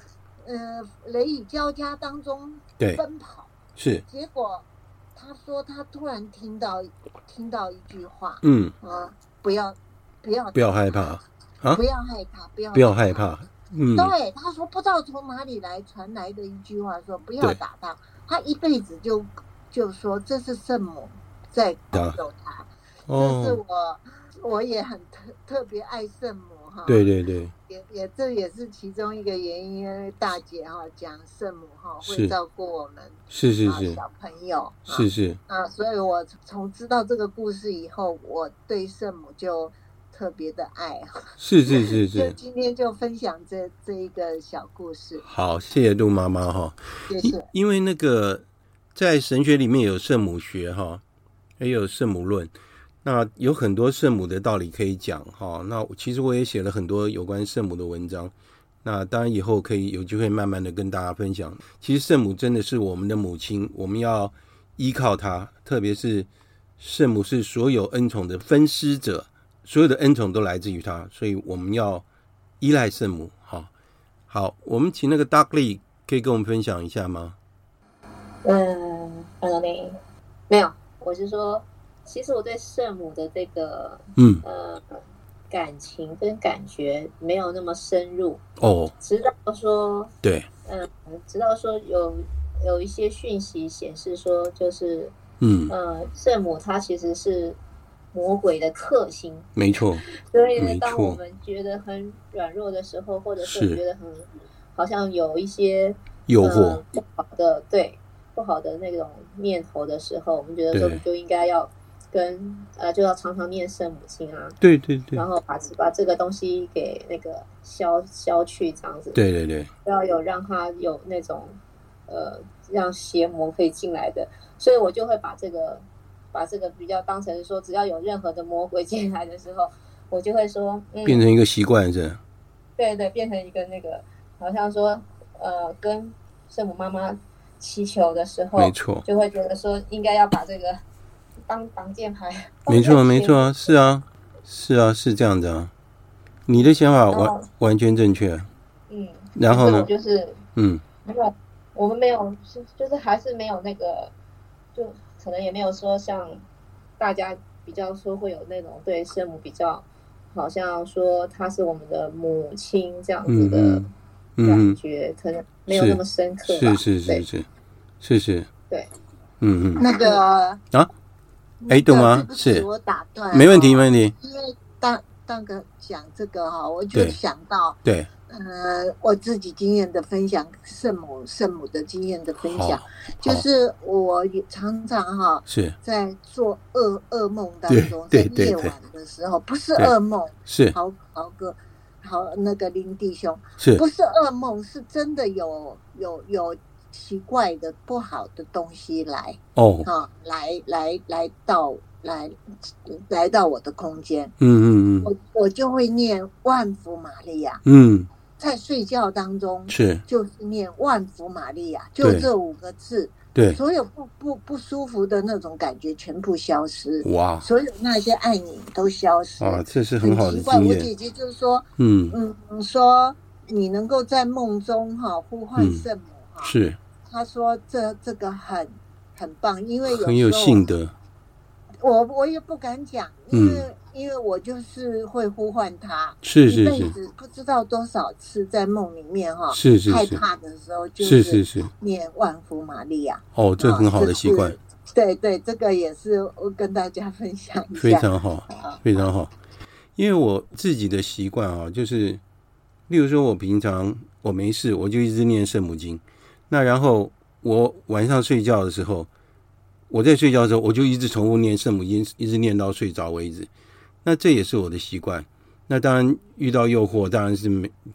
呃雷雨交加当中奔跑，是。结果他说他突然听到听到一句话，嗯。啊，不要不要不要害怕啊，不要害怕，不要不要害怕。嗯，对，他说不知道从哪里来传来的一句话，说不要打他。他一辈子就就说这是圣母在保佑他。哦，这是我我也很特特别爱圣母哈。对对对，也也这也是其中一个原因，因为大姐哈讲圣母哈会照顾我们，是是是小朋友，是是啊，所以我从知道这个故事以后，我对圣母就。特别的爱。<laughs> 是是是是。就 <laughs> 今天就分享这这一个小故事。好，谢谢杜妈妈哈。谢谢。因为那个在神学里面有圣母学哈，也有圣母论，那有很多圣母的道理可以讲哈。那其实我也写了很多有关圣母的文章。那当然以后可以有机会慢慢的跟大家分享。其实圣母真的是我们的母亲，我们要依靠她，特别是圣母是所有恩宠的分施者，所有的恩宠都来自于他，所以我们要依赖圣母。好，好，我们请那个 Duckley 可以跟我们分享一下吗？嗯，呃，没有，我是说，其实我对圣母的这个，嗯，呃。感情跟感觉没有那么深入哦，直到说对，嗯，直到说有有一些讯息显示说，就是嗯呃，圣母她其实是魔鬼的克星，没错。所以呢，当我们觉得很软弱的时候，或者是觉得很好像有一些诱惑、呃、不好的对不好的那种念头的时候，我们觉得说我们就应该要。跟呃，就要常常念圣母经啊，对对对，然后把把这个东西给那个消消去，这样子，对对对，要有让他有那种呃，让邪魔可以进来的，所以我就会把这个把这个比较当成说，只要有任何的魔鬼进来的时候，我就会说，嗯、变成一个习惯是，对对，变成一个那个，好像说呃，跟圣母妈妈祈求的时候，没错，就会觉得说应该要把这个。当挡箭牌，没错没错啊，是啊，是啊，是这样子啊。你的想法完完全正确。嗯，然后呢？就是嗯，没有，我们没有，是就是还是没有那个，就可能也没有说像大家比较说会有那种对圣母比较，好像说她是我们的母亲这样子的感觉，可能没有那么深刻。是是是是是是，对，嗯嗯，那个啊。哎，懂吗？是，我打断，没问题，没问题。因为当当个讲这个哈，我就想到，对，呃，我自己经验的分享，圣母圣母的经验的分享，就是我也常常哈是。在做噩噩梦当中，在夜晚的时候，不是噩梦，是。豪豪哥，好那个林弟兄，是。不是噩梦？是真的有有有。奇怪的、不好的东西来哦，啊，来来来到来来到我的空间，嗯嗯嗯，我我就会念万福玛利亚，嗯，在睡觉当中是。就是念万福玛利亚，就这五个字，对，所有不不不舒服的那种感觉全部消失，哇，所有那些暗影都消失，啊，这是很好的经我姐姐就是说，嗯。嗯，说你能够在梦中哈呼唤圣母哈。是，她说这这个很很棒，因为有很有信德。我我也不敢讲，因为、嗯、因为我就是会呼唤他，是是是，不知道多少次在梦里面哈，是是是，害怕的时候就是是是念万福玛利亚。哦，这很好的习惯。对对，这个也是我跟大家分享一下，非常好，非常好。因为我自己的习惯啊，就是，例如说我平常我没事，我就一直念圣母经。那然后我晚上睡觉的时候，我在睡觉的时候，我就一直重复念圣母经，一直念到睡着为止。那这也是我的习惯。那当然遇到诱惑，当然是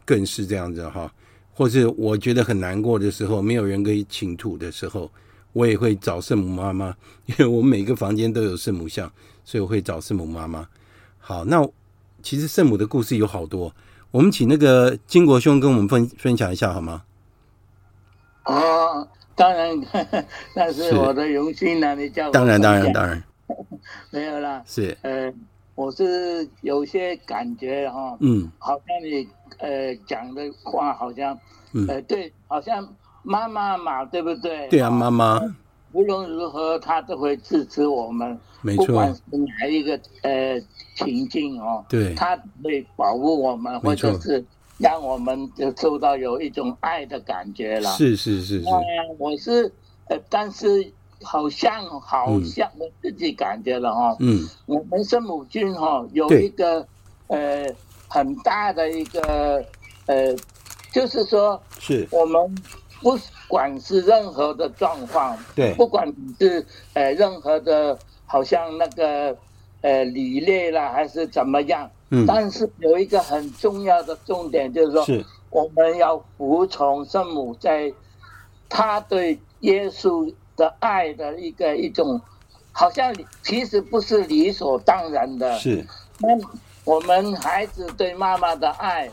更是这样子哈。或是我觉得很难过的时候，没有人可以倾吐的时候，我也会找圣母妈妈，因为我们每个房间都有圣母像，所以我会找圣母妈妈。好，那其实圣母的故事有好多，我们请那个金国兄跟我们分分享一下好吗？哦，当然，<laughs> 那是我的荣幸啊！你叫我当然，当然，当然，<laughs> 没有啦。是，呃，我是有些感觉哈，嗯，好像你呃讲的话，好像，嗯，呃，对，好像妈妈嘛，对不对？对啊，妈妈，无论如何，她都会支持我们，没错，不管是哪一个呃情境哦，对，她会保护我们，或者是。让我们就受到有一种爱的感觉了。是是是是。我是呃，但是好像好像我自己感觉了哈。嗯。我们圣母军哈有一个呃很大的一个呃，就是说，是我们不管是任何的状况，对，不管是呃任何的，好像那个呃礼乐啦，还是怎么样？嗯，但是有一个很重要的重点，就是说，是我们要服从圣母在他对耶稣的爱的一个一种，好像其实不是理所当然的。是，那我们孩子对妈妈的爱，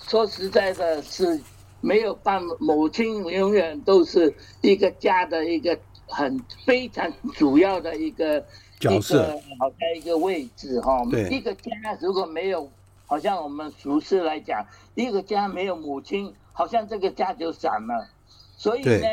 说实在的，是没有办法，母亲永远都是一个家的一个很非常主要的一个角色，好像一个位置哈。对，一个家如果没有，好像我们俗世来讲，一个家没有母亲，好像这个家就散了。所以呢，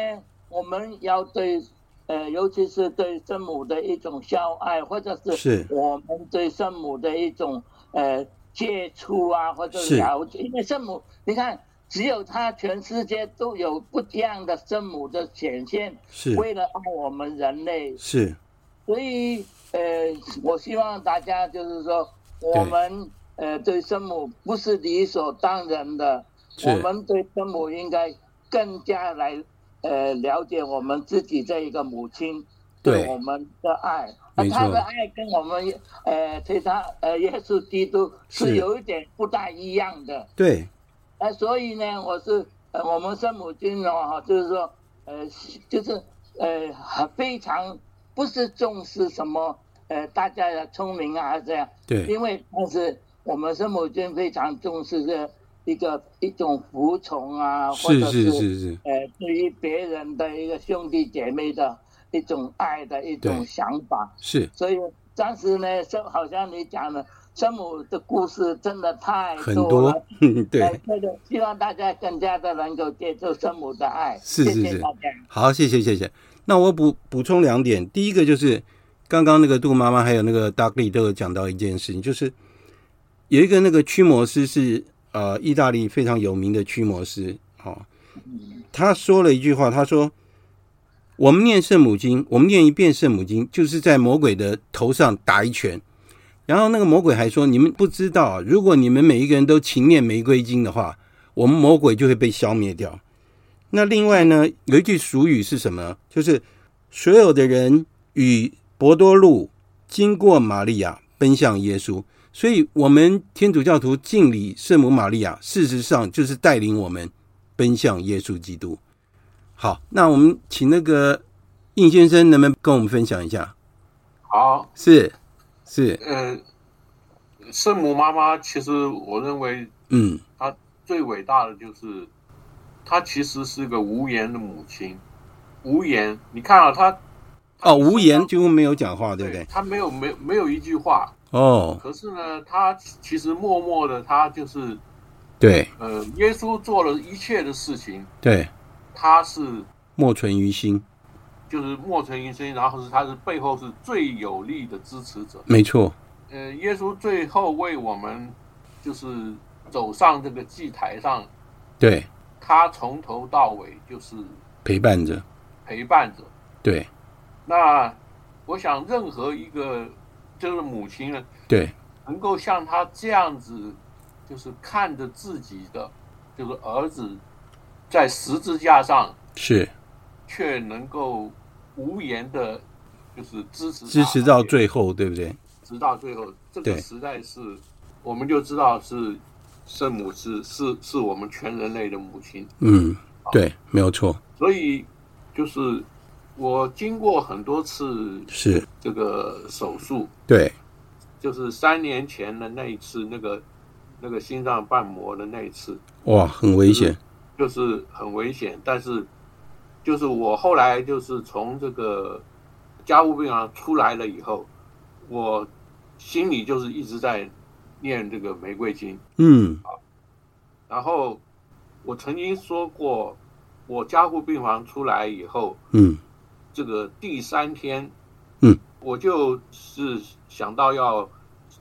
我们要对，呃，尤其是对圣母的一种孝爱，或者是我们对圣母的一种呃接触啊，或者了解，因为圣母，你看，只有他，全世界都有不一样的圣母的显现，是为了爱我们人类。是，所以呃，我希望大家就是说，我们呃对圣母不是理所当然的，我们对圣母应该。更加来呃了解我们自己这一个母亲对我们的爱，那他的爱跟我们呃对他呃耶稣基督是有一点不大一样的。对，那所以呢，我是呃我们圣母经哦哈，就是说呃就是呃很非常不是重视什么呃大家的聪明啊这样，对，因为但是我们圣母经非常重视这。一个一种服从啊，或者是是呃，对于别人的一个兄弟姐妹的一种爱的一种想法，是。所以当时呢，生好像你讲的生母的故事真的太多了，很多，对。那个希望大家更加的能够接受生母的爱。是是是。好，谢谢谢谢。那我补补充两点，第一个就是刚刚那个杜妈妈还有那个 Dudley 都有讲到一件事情，就是有一个那个驱魔师是。呃，意大利非常有名的驱魔师，哦，他说了一句话，他说：“我们念圣母经，我们念一遍圣母经，就是在魔鬼的头上打一拳。”然后那个魔鬼还说：“你们不知道，如果你们每一个人都勤念玫瑰经的话，我们魔鬼就会被消灭掉。”那另外呢，有一句俗语是什么？就是所有的人与伯多禄经过玛利亚，奔向耶稣。所以，我们天主教徒敬礼圣母玛利亚，事实上就是带领我们奔向耶稣基督。好，那我们请那个应先生，能不能跟我们分享一下？好，是是，呃，圣母妈妈，其实我认为，嗯，她最伟大的就是，她其实是个无言的母亲，无言。你看啊，她哦，无言几乎没有讲话，对不对？她没有没没有一句话。哦，可是呢，他其实默默的，他就是，对，呃，耶稣做了一切的事情，对，他是默存于心，就是默存于心，然后是他是背后是最有力的支持者，没错，呃，耶稣最后为我们就是走上这个祭台上，对，他从头到尾就是陪伴着，陪伴着，对，那我想任何一个。就是母亲呢，对，能够像他这样子，就是看着自己的，就是儿子在十字架上是，却能够无言的，就是支持支持到最后，对不对？直到最后，这个实在是，我们就知道是圣母是是是我们全人类的母亲。嗯，对，没有错。所以就是。我经过很多次是这个手术，对，就是三年前的那一次，那个那个心脏瓣膜的那一次，哇，很危险，就是，就是很危险。但是，就是我后来就是从这个加护病房出来了以后，我心里就是一直在念这个玫瑰经，嗯，好。然后我曾经说过，我加护病房出来以后，嗯。这个第三天，嗯，我就是想到要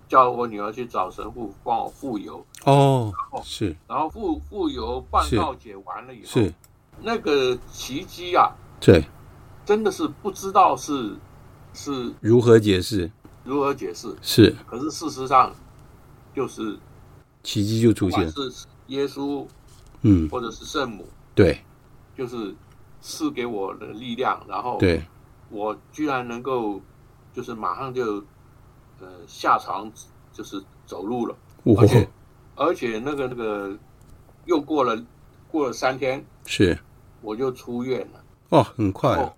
叫我女儿去找神父帮我复油。哦，是，然后复复油办告解完了以后，是。那个奇迹啊，对，真的是不知道是是如何解释，如何解释是，可是事实上就是奇迹就出现，是耶稣，嗯，或者是圣母，对，就是。赐给我的力量，然后对，我居然能够，就是马上就呃下床就是走路了，而且而且那个那个又过了过了三天，是。我就出院了。哦，很快。然后，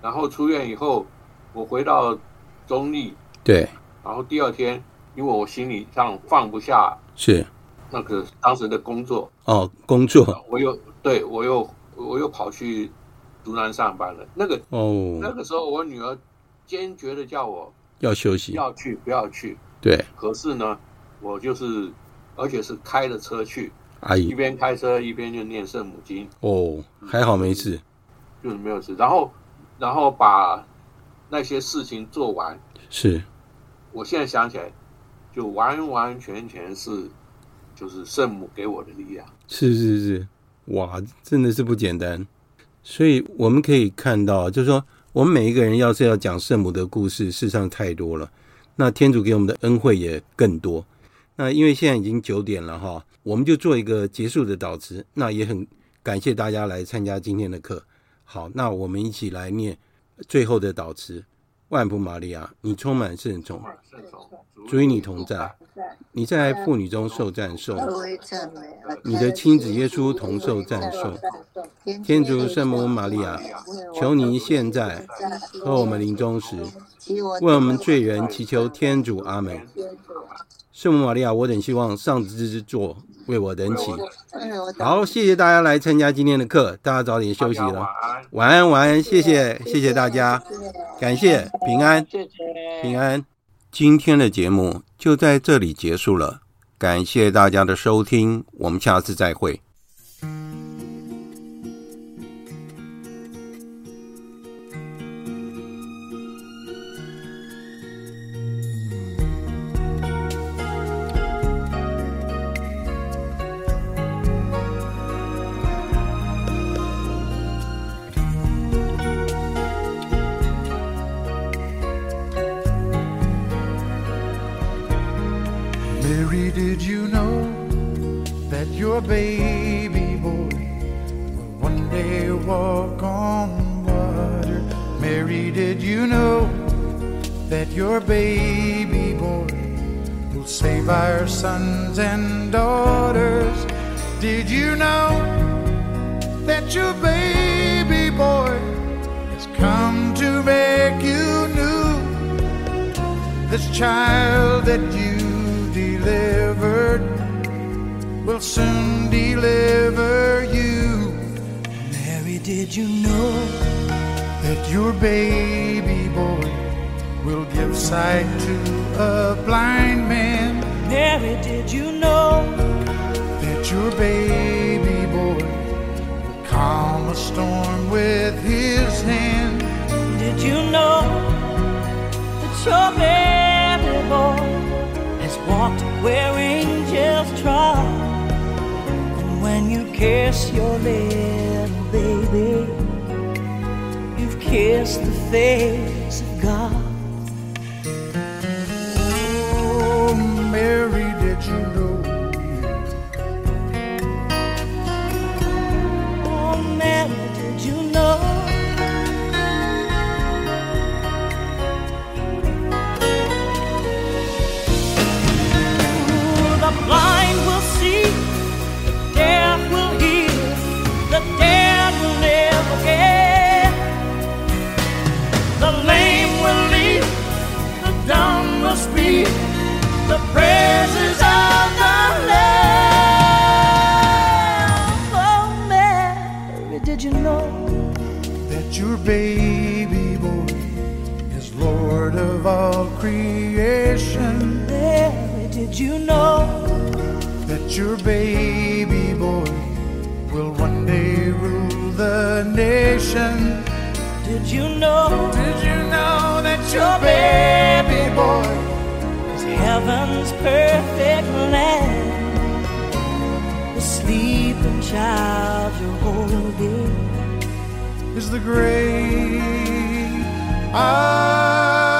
然后出院以后，我回到中立，对。然后第二天，因为我心理上放不下，是。那个当时的工作哦，工作，我又对我又我又跑去竹南上班了。那个哦，那个时候我女儿坚决的叫我要休息，要去不要去？对。可是呢，我就是而且是开着车去，阿姨一边开车一边就念圣母经。哦，还好没事，就是没有事。然后然后把那些事情做完是。我现在想起来，就完完全全是，就是圣母给我的力量。是是是，哇，真的是不简单。所以我们可以看到，就是说，我们每一个人要是要讲圣母的故事，事实上太多了。那天主给我们的恩惠也更多。那因为现在已经九点了哈，我们就做一个结束的导词。那也很感谢大家来参加今天的课。好，那我们一起来念最后的导词。万福玛利亚，你充满圣宠，主与你同在，你在妇女中受赞颂，你的亲子耶稣同受赞颂。天主圣母玛利亚，求您现在和我们临终时，为我们罪人祈求天主。阿门。圣母玛利亚，我等希望上帝之座为我等祈。好，谢谢大家来参加今天的课，大家早点休息了。晚安，晚安，谢谢，谢谢大家，感谢平安，平安。今天的节目就在这里结束了，感谢大家的收听，我们下次再会。baby boy will one day walk on water. Mary, did you know that your baby boy will save our sons and baby boy will give sight to a blind man. Mary, did you know that your baby boy will calm a storm with his hand? Did you know that your baby boy has walked where angels trod? And when you kiss your little baby kiss the face. baby boy is Lord of all creation. Mary, did you know that your baby boy will one day rule the nation? Did you know? Did you know that your baby boy is heaven's perfect land? The sleeping child you're holding the grave. I